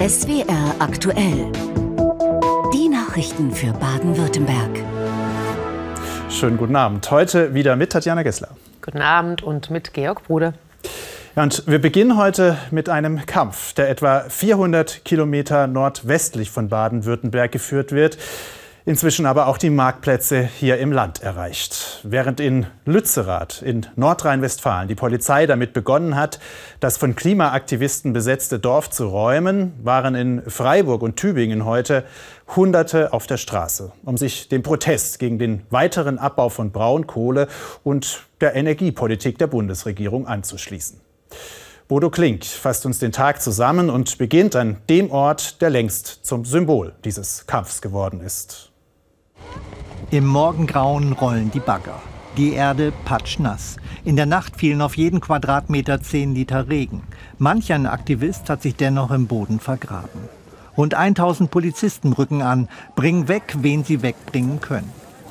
SWR aktuell. Die Nachrichten für Baden-Württemberg. Schönen guten Abend. Heute wieder mit Tatjana Gessler. Guten Abend und mit Georg Brude. Ja, und wir beginnen heute mit einem Kampf, der etwa 400 Kilometer nordwestlich von Baden-Württemberg geführt wird inzwischen aber auch die Marktplätze hier im Land erreicht. Während in Lützerath in Nordrhein-Westfalen die Polizei damit begonnen hat, das von Klimaaktivisten besetzte Dorf zu räumen, waren in Freiburg und Tübingen heute Hunderte auf der Straße, um sich dem Protest gegen den weiteren Abbau von Braunkohle und der Energiepolitik der Bundesregierung anzuschließen. Bodo Klink fasst uns den Tag zusammen und beginnt an dem Ort, der längst zum Symbol dieses Kampfs geworden ist. Im Morgengrauen rollen die Bagger. Die Erde patschnass. In der Nacht fielen auf jeden Quadratmeter 10 Liter Regen. Manch ein Aktivist hat sich dennoch im Boden vergraben. Rund 1000 Polizisten rücken an, bringen weg, wen sie wegbringen können.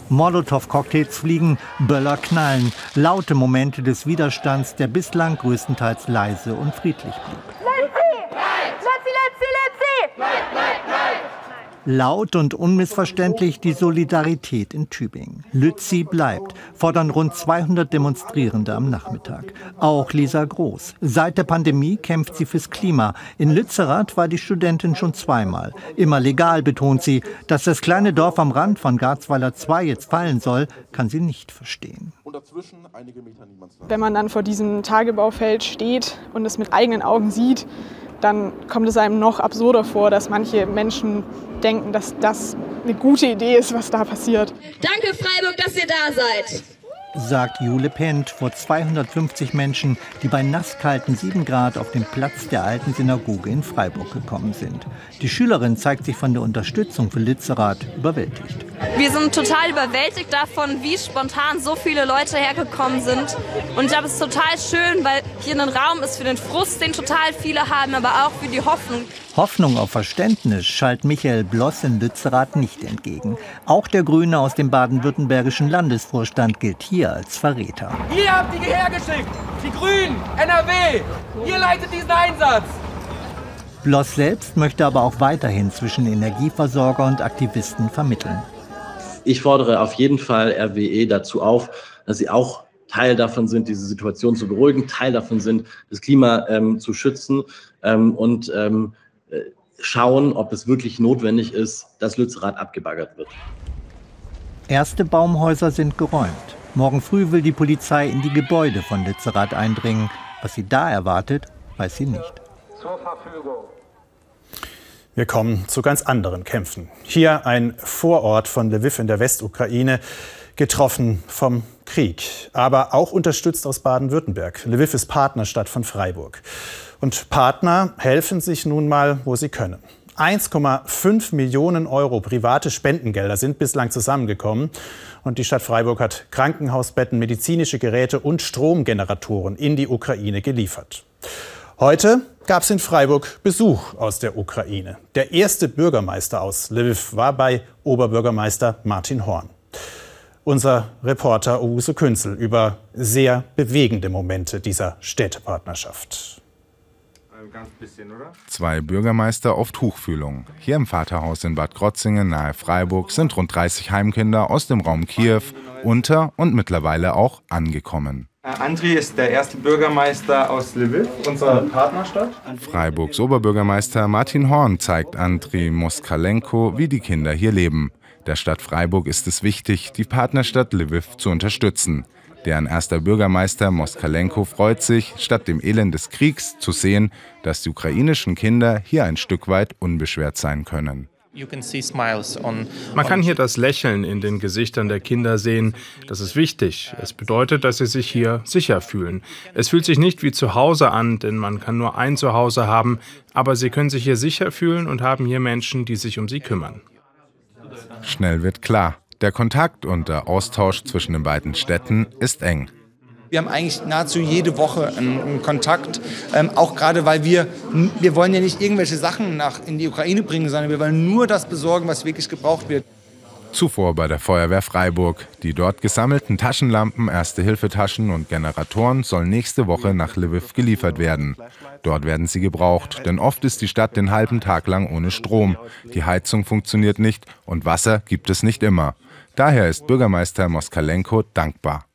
Molotow-Cocktails fliegen, Böller knallen, laute Momente des Widerstands, der bislang größtenteils leise und friedlich blieb. Laut und unmissverständlich die Solidarität in Tübingen. Lützi bleibt, fordern rund 200 Demonstrierende am Nachmittag. Auch Lisa Groß. Seit der Pandemie kämpft sie fürs Klima. In Lützerath war die Studentin schon zweimal. Immer legal, betont sie. Dass das kleine Dorf am Rand von Garzweiler 2 jetzt fallen soll, kann sie nicht verstehen. Wenn man dann vor diesem Tagebaufeld steht und es mit eigenen Augen sieht, dann kommt es einem noch absurder vor, dass manche Menschen denken, dass das eine gute Idee ist, was da passiert. Danke Freiburg, dass ihr da seid sagt Jule Pent vor 250 Menschen, die bei nasskalten 7 Grad auf den Platz der alten Synagoge in Freiburg gekommen sind. Die Schülerin zeigt sich von der Unterstützung für Litzerath überwältigt. Wir sind total überwältigt davon, wie spontan so viele Leute hergekommen sind. Und ich glaube, es ist total schön, weil hier ein Raum ist für den Frust, den total viele haben, aber auch für die Hoffnung. Hoffnung auf Verständnis schallt Michael Bloss in Lützerath nicht entgegen. Auch der Grüne aus dem baden-württembergischen Landesvorstand gilt hier als Verräter. Ihr habt die hergeschickt! Die Grünen, NRW! Ihr leitet diesen Einsatz! Bloss selbst möchte aber auch weiterhin zwischen Energieversorger und Aktivisten vermitteln. Ich fordere auf jeden Fall RWE dazu auf, dass sie auch Teil davon sind, diese Situation zu beruhigen, Teil davon sind, das Klima ähm, zu schützen ähm, und ähm, schauen, ob es wirklich notwendig ist, dass Lützerath abgebaggert wird. Erste Baumhäuser sind geräumt. Morgen früh will die Polizei in die Gebäude von Lützerath eindringen. Was sie da erwartet, weiß sie nicht. Zur Verfügung. Wir kommen zu ganz anderen Kämpfen. Hier ein Vorort von Lviv in der Westukraine, getroffen vom Krieg, aber auch unterstützt aus Baden-Württemberg. Lviv ist Partnerstadt von Freiburg. Und Partner helfen sich nun mal, wo sie können. 1,5 Millionen Euro private Spendengelder sind bislang zusammengekommen. Und die Stadt Freiburg hat Krankenhausbetten, medizinische Geräte und Stromgeneratoren in die Ukraine geliefert. Heute gab es in Freiburg Besuch aus der Ukraine. Der erste Bürgermeister aus Lviv war bei Oberbürgermeister Martin Horn. Unser Reporter Owusu Künzel über sehr bewegende Momente dieser Städtepartnerschaft. Bisschen, Zwei Bürgermeister auf Tuchfühlung. Hier im Vaterhaus in Bad Krotzingen nahe Freiburg sind rund 30 Heimkinder aus dem Raum Kiew unter und mittlerweile auch angekommen. Äh, Andri ist der erste Bürgermeister aus Lviv, unserer Partnerstadt. Freiburgs Oberbürgermeister Martin Horn zeigt Andri Moskalenko, wie die Kinder hier leben. Der Stadt Freiburg ist es wichtig, die Partnerstadt Lviv zu unterstützen. Deren erster Bürgermeister Moskalenko freut sich, statt dem Elend des Kriegs zu sehen, dass die ukrainischen Kinder hier ein Stück weit unbeschwert sein können. Man kann hier das Lächeln in den Gesichtern der Kinder sehen. Das ist wichtig. Es bedeutet, dass sie sich hier sicher fühlen. Es fühlt sich nicht wie zu Hause an, denn man kann nur ein Zuhause haben, aber sie können sich hier sicher fühlen und haben hier Menschen, die sich um sie kümmern. Schnell wird klar, der Kontakt und der Austausch zwischen den beiden Städten ist eng. Wir haben eigentlich nahezu jede Woche einen, Kontakt, ähm, auch gerade weil wir, wir wollen ja nicht irgendwelche Sachen nach in die Ukraine bringen, sondern wir wollen nur das besorgen, was wirklich gebraucht wird. Zuvor bei der Feuerwehr Freiburg. Die dort gesammelten Taschenlampen, Erste-Hilfe-Taschen und Generatoren sollen nächste Woche nach Lviv geliefert werden. Dort werden sie gebraucht, denn oft ist die Stadt den halben Tag lang ohne Strom. Die Heizung funktioniert nicht und Wasser gibt es nicht immer. Daher ist Bürgermeister Moskalenko dankbar.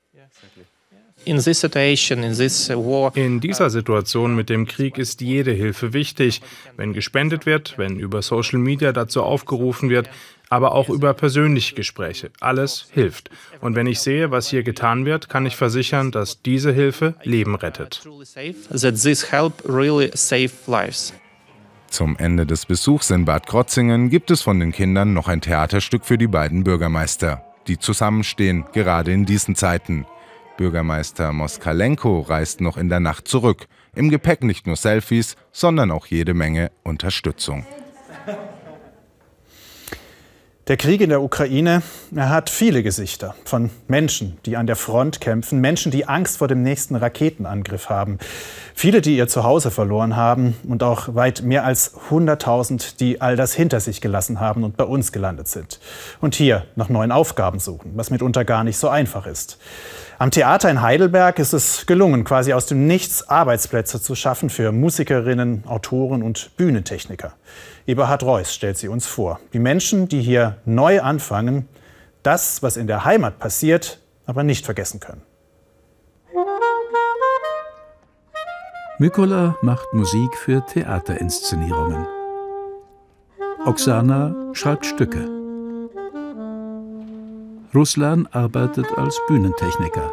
In dieser Situation mit dem Krieg ist jede Hilfe wichtig. Wenn gespendet wird, wenn über Social Media dazu aufgerufen wird, aber auch über persönliche Gespräche. Alles hilft. Und wenn ich sehe, was hier getan wird, kann ich versichern, dass diese Hilfe Leben rettet. Zum Ende des Besuchs in Bad Krotzingen gibt es von den Kindern noch ein Theaterstück für die beiden Bürgermeister, die zusammenstehen, gerade in diesen Zeiten. Bürgermeister Moskalenko reist noch in der Nacht zurück. Im Gepäck nicht nur Selfies, sondern auch jede Menge Unterstützung. Der Krieg in der Ukraine, hat viele Gesichter von Menschen, die an der Front kämpfen, Menschen, die Angst vor dem nächsten Raketenangriff haben, viele, die ihr Zuhause verloren haben und auch weit mehr als 100.000, die all das hinter sich gelassen haben und bei uns gelandet sind und hier nach neuen Aufgaben suchen, was mitunter gar nicht so einfach ist. Am Theater in Heidelberg ist es gelungen, quasi aus dem Nichts Arbeitsplätze zu schaffen für Musikerinnen, Autoren und Bühnentechniker. Eberhard Reuss stellt sie uns vor. Die Menschen, die hier neu anfangen, das, was in der Heimat passiert, aber nicht vergessen können. Mykola macht Musik für Theaterinszenierungen. Oksana schreibt Stücke. Ruslan arbeitet als Bühnentechniker.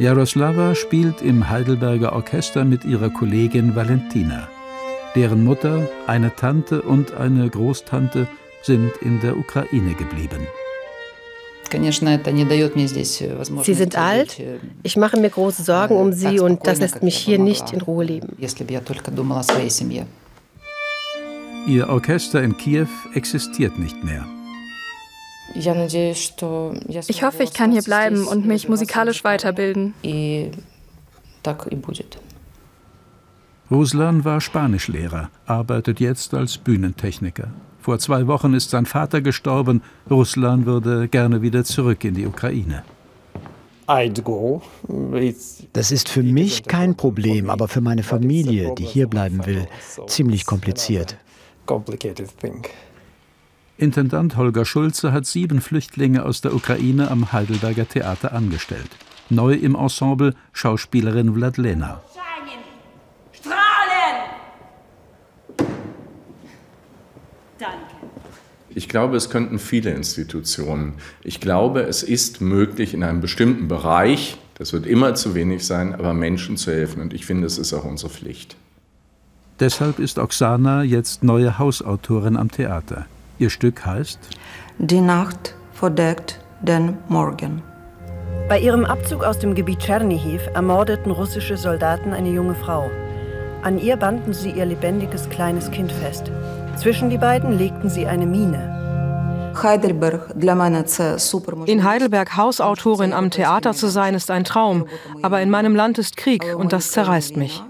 Jaroslava spielt im Heidelberger Orchester mit ihrer Kollegin Valentina. Deren Mutter, eine Tante und eine Großtante sind in der Ukraine geblieben. Sie sind alt, ich mache mir große Sorgen um sie und das lässt mich hier nicht in Ruhe leben. Ihr Orchester in Kiew existiert nicht mehr. Ich hoffe, ich kann hier bleiben und mich musikalisch weiterbilden. Ruslan war Spanischlehrer, arbeitet jetzt als Bühnentechniker. Vor zwei Wochen ist sein Vater gestorben. Ruslan würde gerne wieder zurück in die Ukraine. Das ist für mich kein Problem, aber für meine Familie, die hier bleiben will, ziemlich kompliziert. Intendant Holger Schulze hat sieben Flüchtlinge aus der Ukraine am Heidelberger Theater angestellt. Neu im Ensemble Schauspielerin Vladlena. Ich glaube, es könnten viele Institutionen. Ich glaube, es ist möglich, in einem bestimmten Bereich, das wird immer zu wenig sein, aber Menschen zu helfen. Und ich finde, es ist auch unsere Pflicht. Deshalb ist Oksana jetzt neue Hausautorin am Theater. Ihr Stück heißt Die Nacht verdeckt den Morgen. Bei ihrem Abzug aus dem Gebiet Tschernihiv ermordeten russische Soldaten eine junge Frau. An ihr banden sie ihr lebendiges kleines Kind fest. Zwischen die beiden legten sie eine Mine. In Heidelberg Hausautorin am Theater zu sein, ist ein Traum. Aber in meinem Land ist Krieg und das zerreißt mich.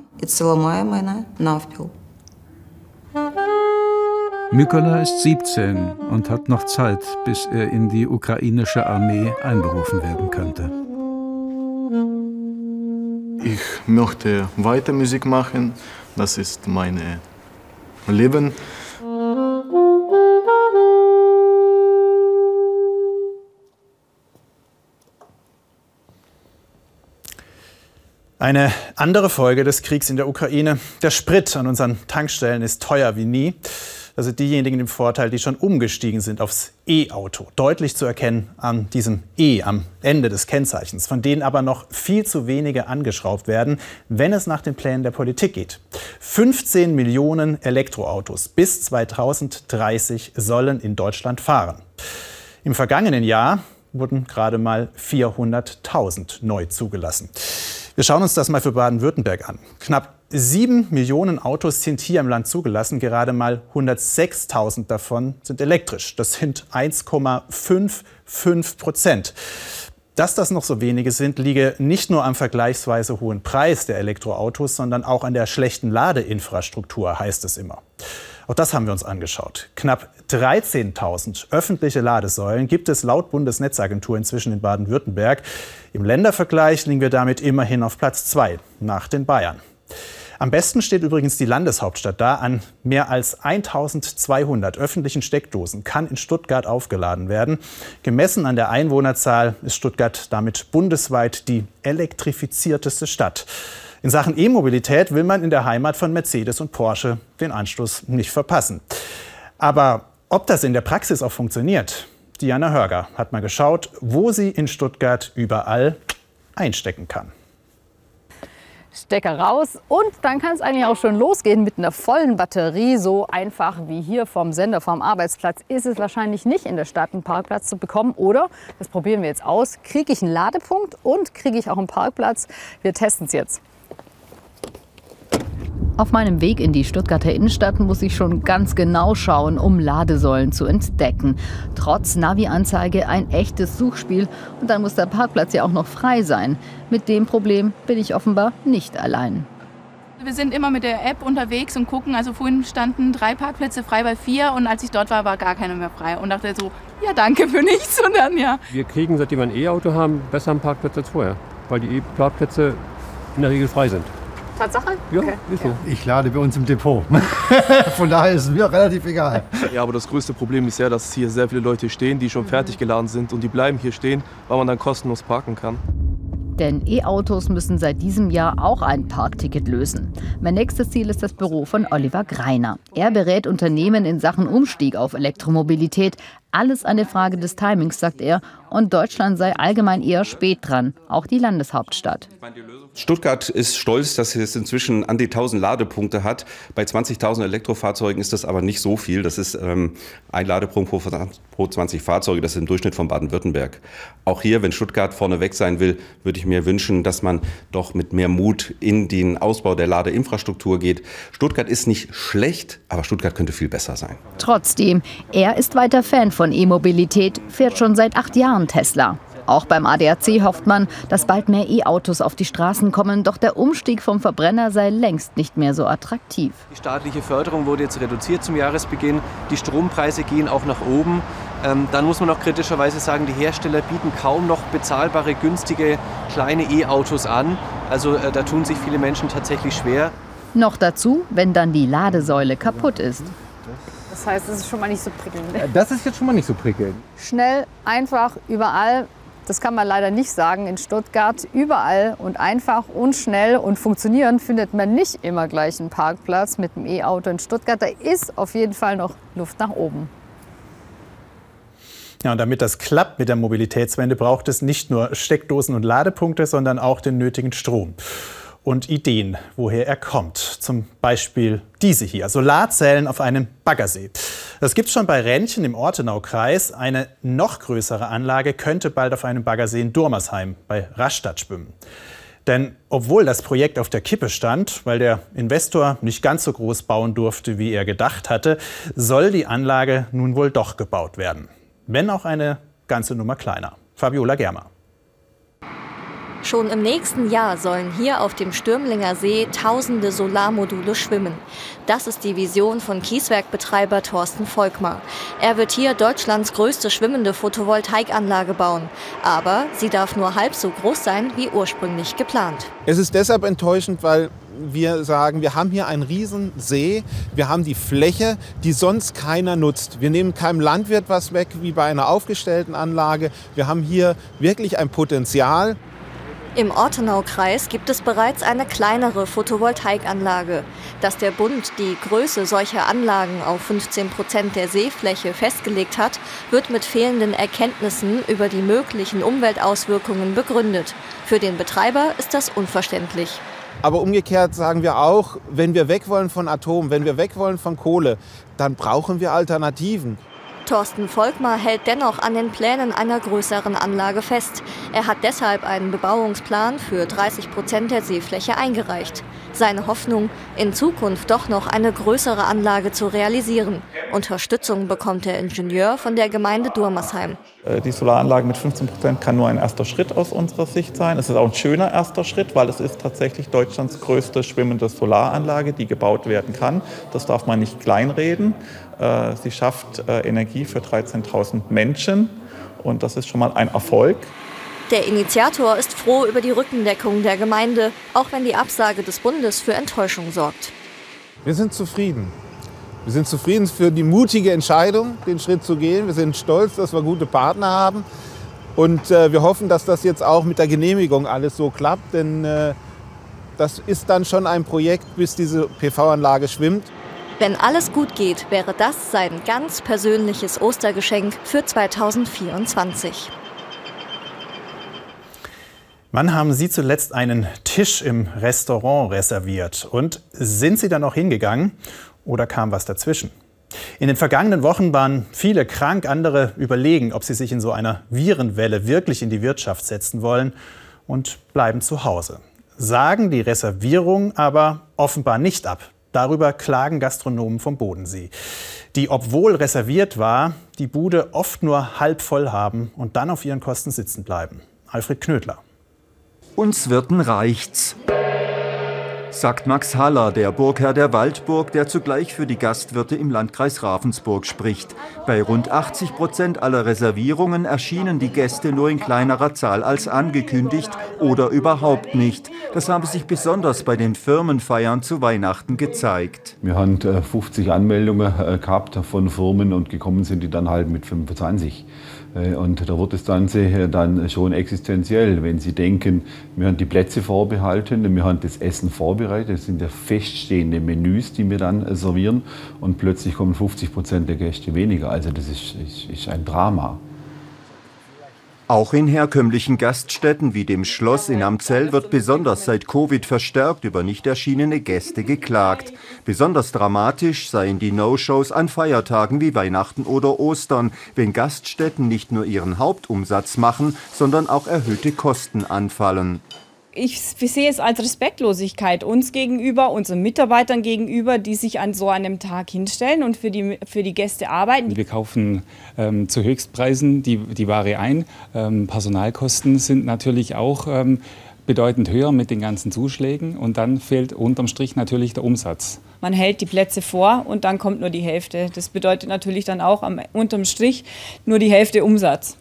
Mykola ist 17 und hat noch Zeit, bis er in die ukrainische Armee einberufen werden könnte. Ich möchte weiter Musik machen. Das ist mein Leben. Eine andere Folge des Kriegs in der Ukraine. Der Sprit an unseren Tankstellen ist teuer wie nie. Also diejenigen im Vorteil, die schon umgestiegen sind aufs E-Auto. Deutlich zu erkennen an diesem E am Ende des Kennzeichens, von denen aber noch viel zu wenige angeschraubt werden, wenn es nach den Plänen der Politik geht. 15 Millionen Elektroautos bis 2030 sollen in Deutschland fahren. Im vergangenen Jahr wurden gerade mal 400.000 neu zugelassen. Wir schauen uns das mal für Baden-Württemberg an. Knapp sieben Millionen Autos sind hier im Land zugelassen. Gerade mal 106.000 davon sind elektrisch. Das sind 1,55 Prozent. Dass das noch so wenige sind, liege nicht nur am vergleichsweise hohen Preis der Elektroautos, sondern auch an der schlechten Ladeinfrastruktur, heißt es immer. Auch das haben wir uns angeschaut. Knapp 13.000 öffentliche Ladesäulen gibt es laut Bundesnetzagentur inzwischen in Baden-Württemberg. Im Ländervergleich liegen wir damit immerhin auf Platz zwei nach den Bayern. Am besten steht übrigens die Landeshauptstadt da. An mehr als 1200 öffentlichen Steckdosen kann in Stuttgart aufgeladen werden. Gemessen an der Einwohnerzahl ist Stuttgart damit bundesweit die elektrifizierteste Stadt. In Sachen E-Mobilität will man in der Heimat von Mercedes und Porsche den Anschluss nicht verpassen. Aber ob das in der Praxis auch funktioniert, Diana Hörger hat mal geschaut, wo sie in Stuttgart überall einstecken kann. Stecker raus und dann kann es eigentlich auch schon losgehen mit einer vollen Batterie. So einfach wie hier vom Sender, vom Arbeitsplatz ist es wahrscheinlich nicht in der Stadt einen Parkplatz zu bekommen. Oder, das probieren wir jetzt aus, kriege ich einen Ladepunkt und kriege ich auch einen Parkplatz. Wir testen es jetzt. Auf meinem Weg in die Stuttgarter Innenstadt muss ich schon ganz genau schauen, um Ladesäulen zu entdecken. Trotz Navi-Anzeige ein echtes Suchspiel und dann muss der Parkplatz ja auch noch frei sein. Mit dem Problem bin ich offenbar nicht allein. Wir sind immer mit der App unterwegs und gucken. Also vorhin standen drei Parkplätze frei bei vier und als ich dort war, war gar keiner mehr frei. Und dachte so, ja danke für nichts und dann ja. Wir kriegen, seitdem wir ein E-Auto haben, besser einen Parkplatz als vorher, weil die E-Parkplätze in der Regel frei sind. Tatsache? Ja, okay. ist so. Ich lade bei uns im Depot. Von daher ist es mir relativ egal. Ja, aber das größte Problem ist ja, dass hier sehr viele Leute stehen, die schon fertig geladen sind und die bleiben hier stehen, weil man dann kostenlos parken kann. Denn E-Autos müssen seit diesem Jahr auch ein Parkticket lösen. Mein nächstes Ziel ist das Büro von Oliver Greiner. Er berät Unternehmen in Sachen Umstieg auf Elektromobilität. Alles eine Frage des Timings, sagt er. Und Deutschland sei allgemein eher spät dran, auch die Landeshauptstadt. Stuttgart ist stolz, dass es inzwischen an die 1000 Ladepunkte hat. Bei 20.000 Elektrofahrzeugen ist das aber nicht so viel. Das ist ähm, ein Ladepunkt pro, pro 20 Fahrzeuge. Das ist im Durchschnitt von Baden-Württemberg. Auch hier, wenn Stuttgart vorne weg sein will, würde ich mir wünschen, dass man doch mit mehr Mut in den Ausbau der Ladeinfrastruktur geht. Stuttgart ist nicht schlecht, aber Stuttgart könnte viel besser sein. Trotzdem, er ist weiter Fan von E-Mobilität, fährt schon seit acht Jahren Tesla. Auch beim ADAC hofft man, dass bald mehr E-Autos auf die Straßen kommen. Doch der Umstieg vom Verbrenner sei längst nicht mehr so attraktiv. Die staatliche Förderung wurde jetzt reduziert zum Jahresbeginn. Die Strompreise gehen auch nach oben. Ähm, dann muss man auch kritischerweise sagen, die Hersteller bieten kaum noch bezahlbare, günstige kleine E-Autos an. Also äh, da tun sich viele Menschen tatsächlich schwer. Noch dazu, wenn dann die Ladesäule kaputt ist. Das heißt, es ist schon mal nicht so prickelnd. Äh, das ist jetzt schon mal nicht so prickelnd. Schnell, einfach, überall. Das kann man leider nicht sagen in Stuttgart. Überall und einfach und schnell und funktionieren findet man nicht immer gleich einen Parkplatz mit dem E-Auto in Stuttgart. Da ist auf jeden Fall noch Luft nach oben. Ja, und damit das klappt mit der Mobilitätswende, braucht es nicht nur Steckdosen und Ladepunkte, sondern auch den nötigen Strom und Ideen, woher er kommt. Zum Beispiel diese hier, Solarzellen auf einem Baggersee. Das gibt es schon bei Rändchen im Ortenaukreis. Eine noch größere Anlage könnte bald auf einem Baggersee in Durmersheim bei Rastatt schwimmen. Denn obwohl das Projekt auf der Kippe stand, weil der Investor nicht ganz so groß bauen durfte, wie er gedacht hatte, soll die Anlage nun wohl doch gebaut werden. Wenn auch eine ganze Nummer kleiner. Fabiola Germer. Schon im nächsten Jahr sollen hier auf dem Stürmlinger See tausende Solarmodule schwimmen. Das ist die Vision von Kieswerkbetreiber Thorsten Volkmar. Er wird hier Deutschlands größte schwimmende Photovoltaikanlage bauen. Aber sie darf nur halb so groß sein wie ursprünglich geplant. Es ist deshalb enttäuschend, weil wir sagen, wir haben hier einen riesen See, wir haben die Fläche, die sonst keiner nutzt. Wir nehmen keinem Landwirt was weg wie bei einer aufgestellten Anlage. Wir haben hier wirklich ein Potenzial. Im Ortenaukreis gibt es bereits eine kleinere Photovoltaikanlage. Dass der Bund die Größe solcher Anlagen auf 15 Prozent der Seefläche festgelegt hat, wird mit fehlenden Erkenntnissen über die möglichen Umweltauswirkungen begründet. Für den Betreiber ist das unverständlich. Aber umgekehrt sagen wir auch, wenn wir weg wollen von Atom, wenn wir weg wollen von Kohle, dann brauchen wir Alternativen. Thorsten Volkmar hält dennoch an den Plänen einer größeren Anlage fest. Er hat deshalb einen Bebauungsplan für 30 Prozent der Seefläche eingereicht. Seine Hoffnung, in Zukunft doch noch eine größere Anlage zu realisieren. Unterstützung bekommt der Ingenieur von der Gemeinde Durmersheim. Äh, die Solaranlage mit 15 Prozent kann nur ein erster Schritt aus unserer Sicht sein. Es ist auch ein schöner erster Schritt, weil es ist tatsächlich Deutschlands größte schwimmende Solaranlage, die gebaut werden kann. Das darf man nicht kleinreden. Äh, sie schafft äh, Energie für 13.000 Menschen und das ist schon mal ein Erfolg. Der Initiator ist froh über die Rückendeckung der Gemeinde, auch wenn die Absage des Bundes für Enttäuschung sorgt. Wir sind zufrieden. Wir sind zufrieden für die mutige Entscheidung, den Schritt zu gehen. Wir sind stolz, dass wir gute Partner haben. Und äh, wir hoffen, dass das jetzt auch mit der Genehmigung alles so klappt. Denn äh, das ist dann schon ein Projekt, bis diese PV-Anlage schwimmt. Wenn alles gut geht, wäre das sein ganz persönliches Ostergeschenk für 2024. Wann haben Sie zuletzt einen Tisch im Restaurant reserviert? Und sind Sie da noch hingegangen oder kam was dazwischen? In den vergangenen Wochen waren viele krank, andere überlegen, ob sie sich in so einer Virenwelle wirklich in die Wirtschaft setzen wollen und bleiben zu Hause. Sagen die Reservierung aber offenbar nicht ab. Darüber klagen Gastronomen vom Bodensee, die, obwohl reserviert war, die Bude oft nur halb voll haben und dann auf ihren Kosten sitzen bleiben. Alfred Knödler. Uns Wirten reicht's sagt Max Haller, der Burgherr der Waldburg, der zugleich für die Gastwirte im Landkreis Ravensburg spricht. Bei rund 80 Prozent aller Reservierungen erschienen die Gäste nur in kleinerer Zahl als angekündigt oder überhaupt nicht. Das habe sich besonders bei den Firmenfeiern zu Weihnachten gezeigt. Wir haben 50 äh, Anmeldungen äh, gehabt von Firmen und gekommen sind die dann halt mit 25. Äh, und da wird das Ganze dann schon existenziell, wenn Sie denken, wir haben die Plätze vorbehalten, wir haben das Essen vorbereitet, das sind ja feststehende Menüs, die wir dann servieren und plötzlich kommen 50 Prozent der Gäste weniger. Also das ist, ist, ist ein Drama. Auch in herkömmlichen Gaststätten wie dem Schloss in Amzell wird besonders seit Covid verstärkt über nicht erschienene Gäste geklagt. Besonders dramatisch seien die No-Shows an Feiertagen wie Weihnachten oder Ostern, wenn Gaststätten nicht nur ihren Hauptumsatz machen, sondern auch erhöhte Kosten anfallen ich sehe es als Respektlosigkeit uns gegenüber, unseren Mitarbeitern gegenüber, die sich an so einem Tag hinstellen und für die, für die Gäste arbeiten. Wir kaufen ähm, zu Höchstpreisen die, die Ware ein. Ähm, Personalkosten sind natürlich auch ähm, bedeutend höher mit den ganzen Zuschlägen und dann fehlt unterm Strich natürlich der Umsatz. Man hält die Plätze vor und dann kommt nur die Hälfte. Das bedeutet natürlich dann auch am, unterm Strich nur die Hälfte Umsatz.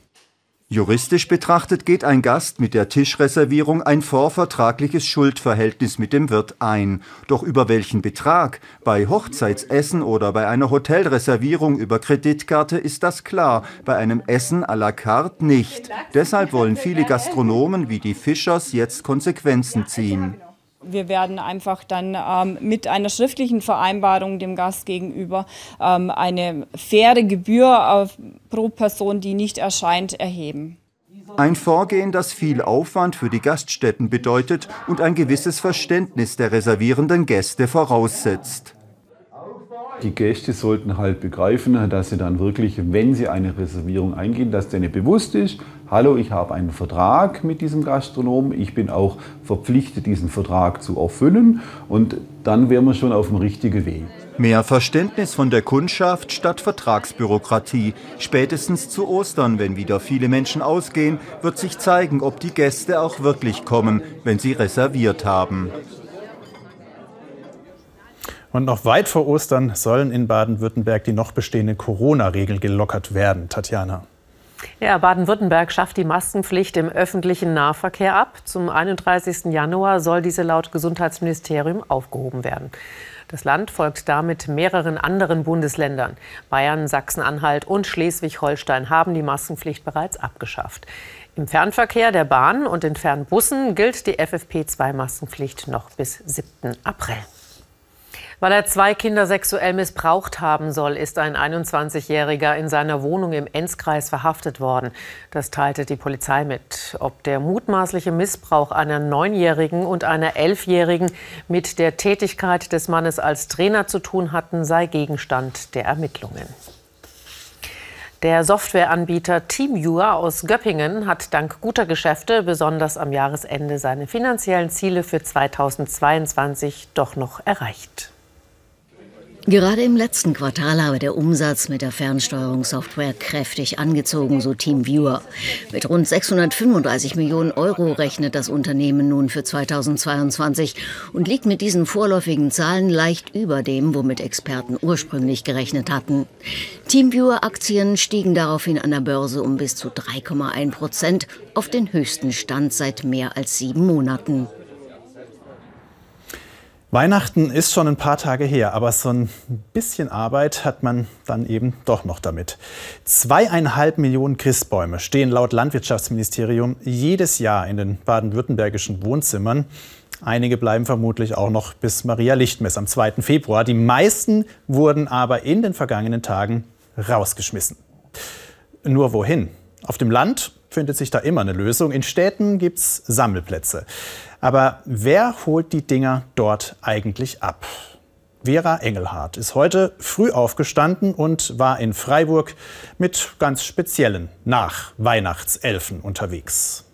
Juristisch betrachtet geht ein Gast mit der Tischreservierung ein vorvertragliches Schuldverhältnis mit dem Wirt ein. Doch über welchen Betrag? Bei Hochzeitsessen oder bei einer Hotelreservierung über Kreditkarte ist das klar, bei einem Essen à la carte nicht. Deshalb wollen viele Gastronomen wie die Fischers jetzt Konsequenzen ziehen. Wir werden einfach dann ähm, mit einer schriftlichen Vereinbarung dem Gast gegenüber ähm, eine faire Gebühr pro Person, die nicht erscheint, erheben. Ein Vorgehen, das viel Aufwand für die Gaststätten bedeutet und ein gewisses Verständnis der reservierenden Gäste voraussetzt. Die Gäste sollten halt begreifen, dass sie dann wirklich, wenn sie eine Reservierung eingehen, dass denen bewusst ist, hallo, ich habe einen Vertrag mit diesem Gastronomen, ich bin auch verpflichtet, diesen Vertrag zu erfüllen und dann wären wir schon auf dem richtigen Weg. Mehr Verständnis von der Kundschaft statt Vertragsbürokratie. Spätestens zu Ostern, wenn wieder viele Menschen ausgehen, wird sich zeigen, ob die Gäste auch wirklich kommen, wenn sie reserviert haben. Und noch weit vor Ostern sollen in Baden-Württemberg die noch bestehenden Corona-Regeln gelockert werden. Tatjana. Ja, Baden-Württemberg schafft die Maskenpflicht im öffentlichen Nahverkehr ab. Zum 31. Januar soll diese laut Gesundheitsministerium aufgehoben werden. Das Land folgt damit mehreren anderen Bundesländern. Bayern, Sachsen-Anhalt und Schleswig-Holstein haben die Maskenpflicht bereits abgeschafft. Im Fernverkehr der Bahn und in Fernbussen gilt die FFP2-Maskenpflicht noch bis 7. April. Weil er zwei Kinder sexuell missbraucht haben soll, ist ein 21-Jähriger in seiner Wohnung im Enzkreis verhaftet worden. Das teilte die Polizei mit. Ob der mutmaßliche Missbrauch einer Neunjährigen und einer Elfjährigen mit der Tätigkeit des Mannes als Trainer zu tun hatten, sei Gegenstand der Ermittlungen. Der Softwareanbieter TeamViewer aus Göppingen hat dank guter Geschäfte besonders am Jahresende seine finanziellen Ziele für 2022 doch noch erreicht. Gerade im letzten Quartal habe der Umsatz mit der Fernsteuerungssoftware kräftig angezogen, so TeamViewer. Mit rund 635 Millionen Euro rechnet das Unternehmen nun für 2022 und liegt mit diesen vorläufigen Zahlen leicht über dem, womit Experten ursprünglich gerechnet hatten. TeamViewer-Aktien stiegen daraufhin an der Börse um bis zu 3,1 Prozent auf den höchsten Stand seit mehr als sieben Monaten. Weihnachten ist schon ein paar Tage her, aber so ein bisschen Arbeit hat man dann eben doch noch damit. Zweieinhalb Millionen Christbäume stehen laut Landwirtschaftsministerium jedes Jahr in den baden-württembergischen Wohnzimmern. Einige bleiben vermutlich auch noch bis Maria Lichtmess am 2. Februar. Die meisten wurden aber in den vergangenen Tagen rausgeschmissen. Nur wohin? Auf dem Land findet sich da immer eine Lösung. In Städten gibt es Sammelplätze. Aber wer holt die Dinger dort eigentlich ab? Vera Engelhardt ist heute früh aufgestanden und war in Freiburg mit ganz speziellen Nach-Weihnachtselfen unterwegs.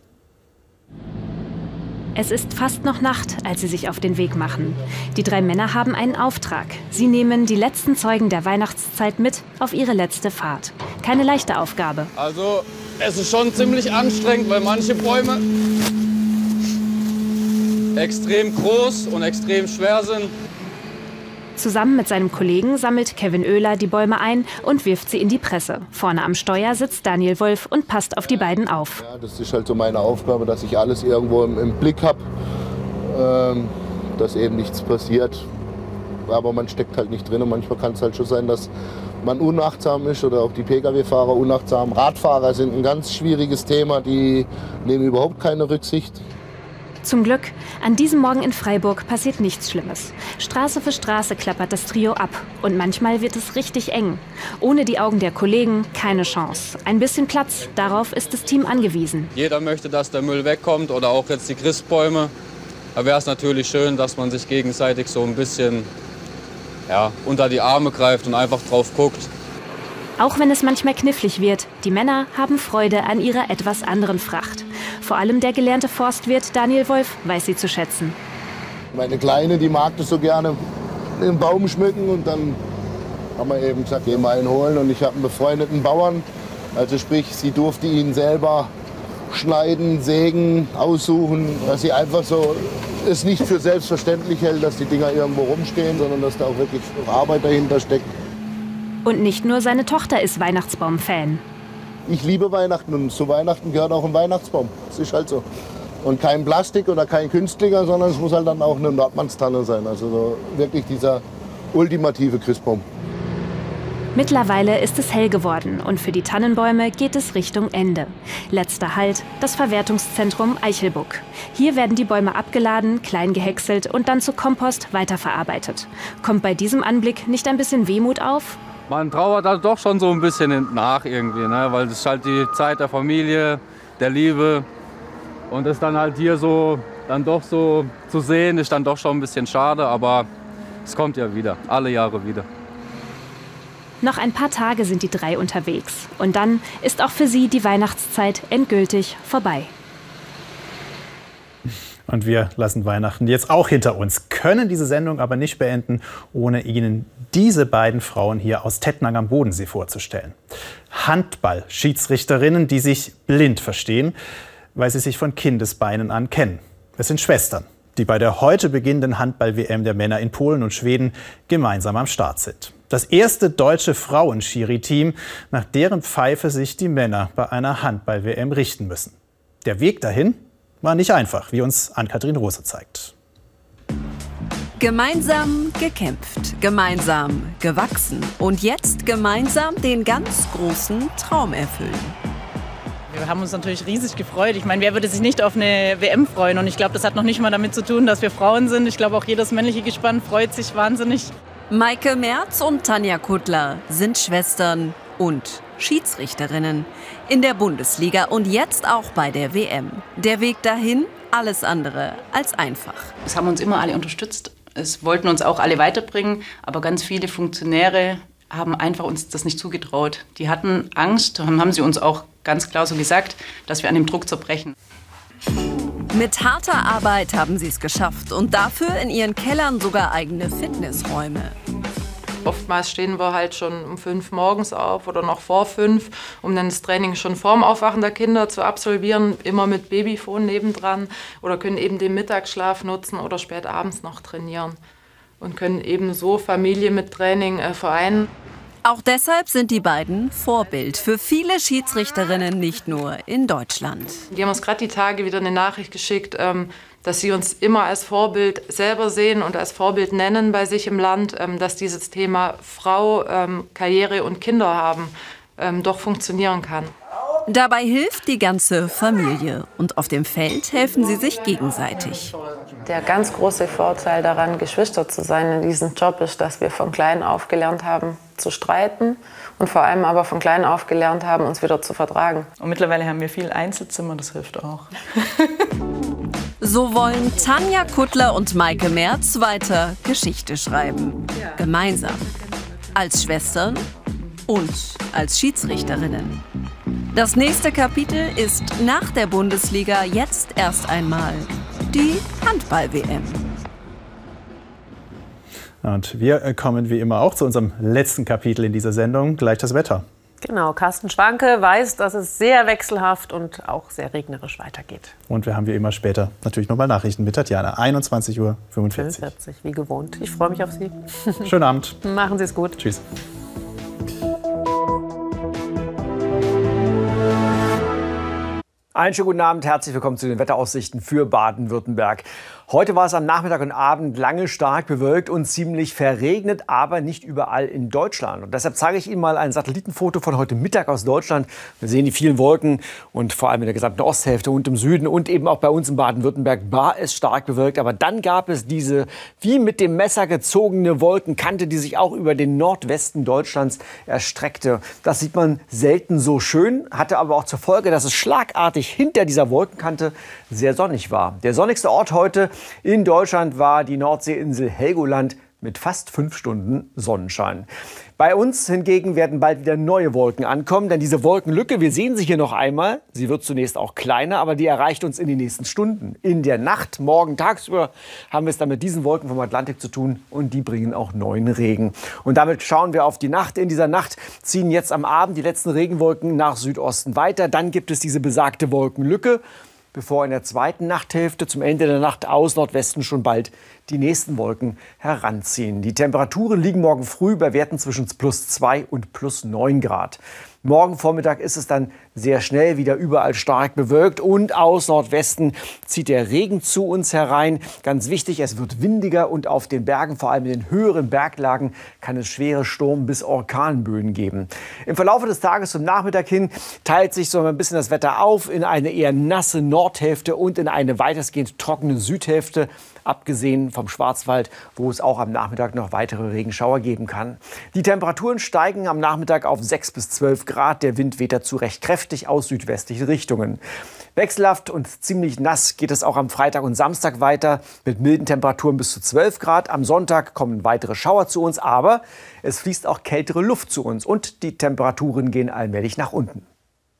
Es ist fast noch Nacht, als sie sich auf den Weg machen. Die drei Männer haben einen Auftrag. Sie nehmen die letzten Zeugen der Weihnachtszeit mit auf ihre letzte Fahrt. Keine leichte Aufgabe. Also, es ist schon ziemlich anstrengend, weil manche Bäume extrem groß und extrem schwer sind. Zusammen mit seinem Kollegen sammelt Kevin Oehler die Bäume ein und wirft sie in die Presse. Vorne am Steuer sitzt Daniel Wolf und passt auf die beiden auf. Ja, das ist halt so meine Aufgabe, dass ich alles irgendwo im, im Blick habe, ähm, dass eben nichts passiert. Aber man steckt halt nicht drin und manchmal kann es halt schon sein, dass man unachtsam ist oder auch die Pkw-Fahrer unachtsam. Radfahrer sind ein ganz schwieriges Thema, die nehmen überhaupt keine Rücksicht. Zum Glück, an diesem Morgen in Freiburg passiert nichts Schlimmes. Straße für Straße klappert das Trio ab und manchmal wird es richtig eng. Ohne die Augen der Kollegen keine Chance. Ein bisschen Platz, darauf ist das Team angewiesen. Jeder möchte, dass der Müll wegkommt oder auch jetzt die Christbäume. Da wäre es natürlich schön, dass man sich gegenseitig so ein bisschen ja, unter die Arme greift und einfach drauf guckt. Auch wenn es manchmal knifflig wird, die Männer haben Freude an ihrer etwas anderen Fracht. Vor allem der gelernte Forstwirt Daniel Wolf weiß sie zu schätzen. Meine Kleine, die mag das so gerne, den Baum schmücken und dann haben wir eben gesagt, geh mal einen holen. Und ich habe einen befreundeten Bauern, also sprich, sie durfte ihn selber schneiden, sägen, aussuchen, dass sie einfach so es nicht für selbstverständlich hält, dass die Dinger irgendwo rumstehen, sondern dass da auch wirklich Arbeit dahinter steckt. Und nicht nur seine Tochter ist Weihnachtsbaum-Fan. Ich liebe Weihnachten und zu Weihnachten gehört auch ein Weihnachtsbaum. Das ist halt so. Und kein Plastik oder kein Künstlicher, sondern es muss halt dann auch eine Nordmannstanne sein. Also so wirklich dieser ultimative Christbaum. Mittlerweile ist es hell geworden und für die Tannenbäume geht es Richtung Ende. Letzter Halt, das Verwertungszentrum Eichelbuck. Hier werden die Bäume abgeladen, klein gehäckselt und dann zu Kompost weiterverarbeitet. Kommt bei diesem Anblick nicht ein bisschen Wehmut auf? Man trauert da doch schon so ein bisschen nach irgendwie, ne? weil es ist halt die Zeit der Familie, der Liebe. Und das dann halt hier so, dann doch so zu sehen, ist dann doch schon ein bisschen schade, aber es kommt ja wieder, alle Jahre wieder. Noch ein paar Tage sind die drei unterwegs. Und dann ist auch für sie die Weihnachtszeit endgültig vorbei. Und wir lassen Weihnachten jetzt auch hinter uns, können diese Sendung aber nicht beenden, ohne Ihnen diese beiden Frauen hier aus Tettnang am Bodensee vorzustellen. Handball-Schiedsrichterinnen, die sich blind verstehen, weil sie sich von Kindesbeinen an kennen. Es sind Schwestern, die bei der heute beginnenden Handball-WM der Männer in Polen und Schweden gemeinsam am Start sind. Das erste deutsche Frauenschiri-Team, nach deren Pfeife sich die Männer bei einer Handball-WM richten müssen. Der Weg dahin war nicht einfach, wie uns Ann-Kathrin Rose zeigt. Gemeinsam gekämpft, gemeinsam gewachsen und jetzt gemeinsam den ganz großen Traum erfüllen. Wir haben uns natürlich riesig gefreut. Ich meine, wer würde sich nicht auf eine WM freuen? Und ich glaube, das hat noch nicht mal damit zu tun, dass wir Frauen sind. Ich glaube, auch jedes männliche Gespann freut sich wahnsinnig. Maike Merz und Tanja Kuttler sind Schwestern und Schiedsrichterinnen in der Bundesliga und jetzt auch bei der WM. Der Weg dahin alles andere als einfach. Es haben uns immer alle unterstützt. Es wollten uns auch alle weiterbringen, aber ganz viele Funktionäre haben einfach uns das nicht zugetraut. Die hatten Angst, haben sie uns auch ganz klar so gesagt, dass wir an dem Druck zerbrechen. Mit harter Arbeit haben sie es geschafft und dafür in ihren Kellern sogar eigene Fitnessräume. Oftmals stehen wir halt schon um fünf morgens auf oder noch vor fünf, um dann das Training schon vorm Aufwachen der Kinder zu absolvieren, immer mit Babyphone nebendran oder können eben den Mittagsschlaf nutzen oder spät abends noch trainieren und können eben so Familie mit Training äh, vereinen. Auch deshalb sind die beiden Vorbild für viele Schiedsrichterinnen nicht nur in Deutschland. Die haben uns gerade die Tage wieder eine Nachricht geschickt, ähm, dass sie uns immer als Vorbild selber sehen und als Vorbild nennen bei sich im Land, ähm, dass dieses Thema Frau, ähm, Karriere und Kinder haben doch funktionieren kann. Dabei hilft die ganze Familie und auf dem Feld helfen sie sich gegenseitig. Der ganz große Vorteil daran, Geschwister zu sein in diesem Job, ist, dass wir von klein auf gelernt haben zu streiten und vor allem aber von klein auf gelernt haben, uns wieder zu vertragen. Und mittlerweile haben wir viel Einzelzimmer, das hilft auch. So wollen Tanja Kuttler und Maike Merz weiter Geschichte schreiben. Gemeinsam. Als Schwestern und als Schiedsrichterinnen. Das nächste Kapitel ist nach der Bundesliga jetzt erst einmal die Handball-WM. Und wir kommen wie immer auch zu unserem letzten Kapitel in dieser Sendung, gleich das Wetter. Genau, Carsten Schwanke weiß, dass es sehr wechselhaft und auch sehr regnerisch weitergeht. Und wir haben wie immer später natürlich nochmal Nachrichten mit Tatjana, 21.45 Uhr. 45, wie gewohnt. Ich freue mich auf Sie. Schönen Abend. Machen Sie es gut. Tschüss. Einen schönen guten Abend, herzlich willkommen zu den Wetteraussichten für Baden-Württemberg. Heute war es am Nachmittag und Abend lange stark bewölkt und ziemlich verregnet, aber nicht überall in Deutschland. Und deshalb zeige ich Ihnen mal ein Satellitenfoto von heute Mittag aus Deutschland. Wir sehen die vielen Wolken und vor allem in der gesamten Osthälfte und im Süden und eben auch bei uns in Baden-Württemberg war es stark bewölkt. Aber dann gab es diese wie mit dem Messer gezogene Wolkenkante, die sich auch über den Nordwesten Deutschlands erstreckte. Das sieht man selten so schön, hatte aber auch zur Folge, dass es schlagartig hinter dieser Wolkenkante sehr sonnig war. Der sonnigste Ort heute in Deutschland war die Nordseeinsel Helgoland mit fast fünf Stunden Sonnenschein. Bei uns hingegen werden bald wieder neue Wolken ankommen, denn diese Wolkenlücke, wir sehen sie hier noch einmal, sie wird zunächst auch kleiner, aber die erreicht uns in den nächsten Stunden. In der Nacht, morgen tagsüber haben wir es dann mit diesen Wolken vom Atlantik zu tun und die bringen auch neuen Regen. Und damit schauen wir auf die Nacht. In dieser Nacht ziehen jetzt am Abend die letzten Regenwolken nach Südosten weiter. Dann gibt es diese besagte Wolkenlücke bevor in der zweiten Nachthälfte zum Ende der Nacht aus Nordwesten schon bald die nächsten Wolken heranziehen. Die Temperaturen liegen morgen früh bei Werten zwischen plus 2 und plus 9 Grad. Morgen Vormittag ist es dann sehr schnell wieder überall stark bewölkt und aus Nordwesten zieht der Regen zu uns herein. Ganz wichtig, es wird windiger und auf den Bergen, vor allem in den höheren Berglagen, kann es schwere Sturm- bis Orkanböen geben. Im Verlauf des Tages zum Nachmittag hin teilt sich so ein bisschen das Wetter auf in eine eher nasse Nordhälfte und in eine weitestgehend trockene Südhälfte abgesehen vom Schwarzwald, wo es auch am Nachmittag noch weitere Regenschauer geben kann. Die Temperaturen steigen am Nachmittag auf 6 bis 12 Grad. Der Wind weht dazu recht kräftig aus südwestlichen Richtungen. Wechselhaft und ziemlich nass geht es auch am Freitag und Samstag weiter mit milden Temperaturen bis zu 12 Grad. Am Sonntag kommen weitere Schauer zu uns, aber es fließt auch kältere Luft zu uns und die Temperaturen gehen allmählich nach unten.